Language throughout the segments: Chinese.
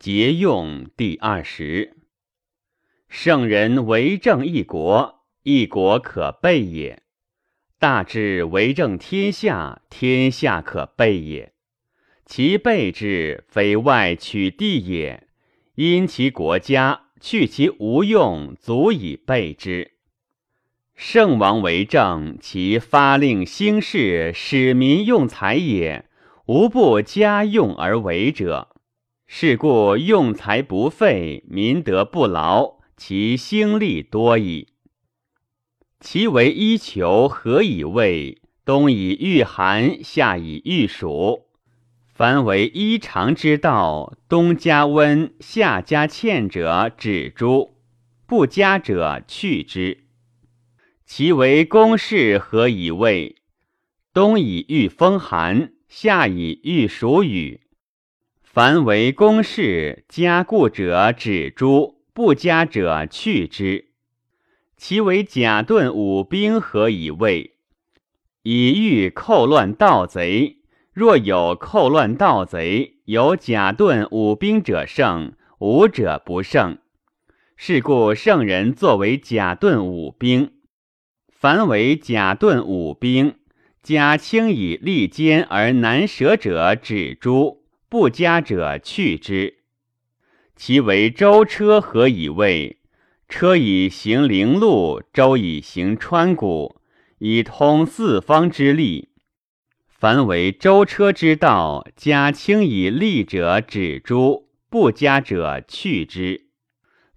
节用第二十。圣人为政一国，一国可备也；大治为政天下，天下可备也。其备之，非外取地也，因其国家去其无用，足以备之。圣王为政，其发令兴事，使民用财也，无不加用而为者。是故用财不费，民德不劳，其兴利多矣。其为衣裘，何以谓？冬以御寒，夏以御暑。凡为衣长之道，冬加温，夏加欠者，止诸；不加者，去之。其为公事，何以谓？冬以御风寒，夏以御暑雨。凡为公事，加固者止诸，不加者去之。其为甲盾五兵，何以谓？以御寇乱盗贼。若有寇乱盗贼，有甲盾五兵者胜，无者不胜。是故圣人作为甲盾五兵。凡为甲盾五兵，加轻以利坚而难舍者止诸。不加者去之。其为舟车，何以谓？车以行陵路，舟以行川谷，以通四方之利。凡为舟车之道，加轻以利者止诸，不加者去之。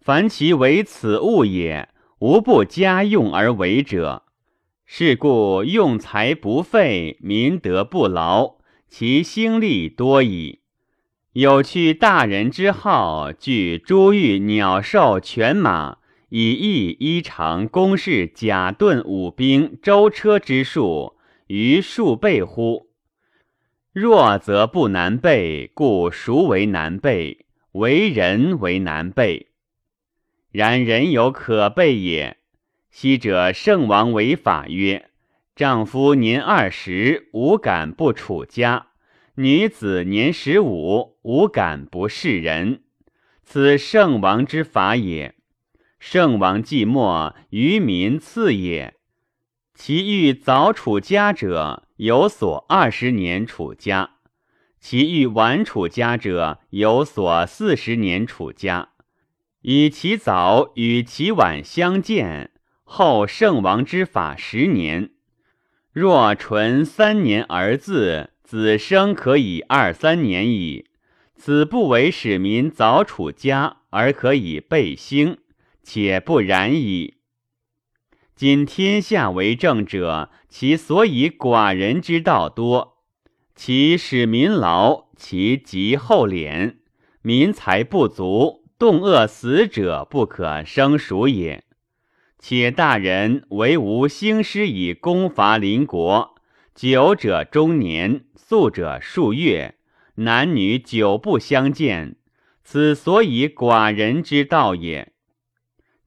凡其为此物也，无不加用而为者。是故用财不费，民德不劳，其兴利多矣。有去大人之好，具珠玉鸟兽犬马，以义衣裳公事甲盾五兵舟车之数，于数倍乎？弱则不难备，故孰为难备？为人为难备。然人有可备也。昔者圣王为法曰：丈夫年二十，无敢不处家。女子年十五，无敢不是人，此圣王之法也。圣王既没，于民次也。其欲早处家者，有所二十年处家；其欲晚处家者，有所四十年处家。以其早与其晚相见，后圣王之法十年。若纯三年而自。子生可以二三年矣，此不为使民早处家而可以备兴，且不然矣。今天下为政者，其所以寡人之道多，其使民劳，其疾厚敛，民财不足，动饿死者不可生数也。且大人为无兴师以攻伐邻国。久者中年，素者数月，男女久不相见，此所以寡人之道也。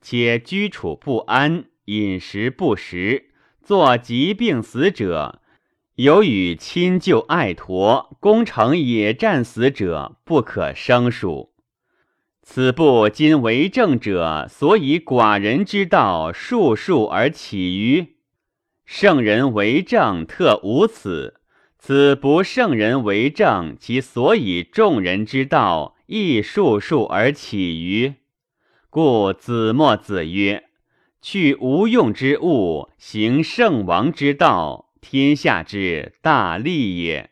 且居处不安，饮食不食，作疾病死者，有与亲旧爱驼，攻城野战死者，不可胜数。此不今为政者所以寡人之道，数数而起于。圣人为政，特无此。此不圣人为政，其所以众人之道，亦数数而起于。故子墨子曰：“去无用之物，行圣王之道，天下之大利也。”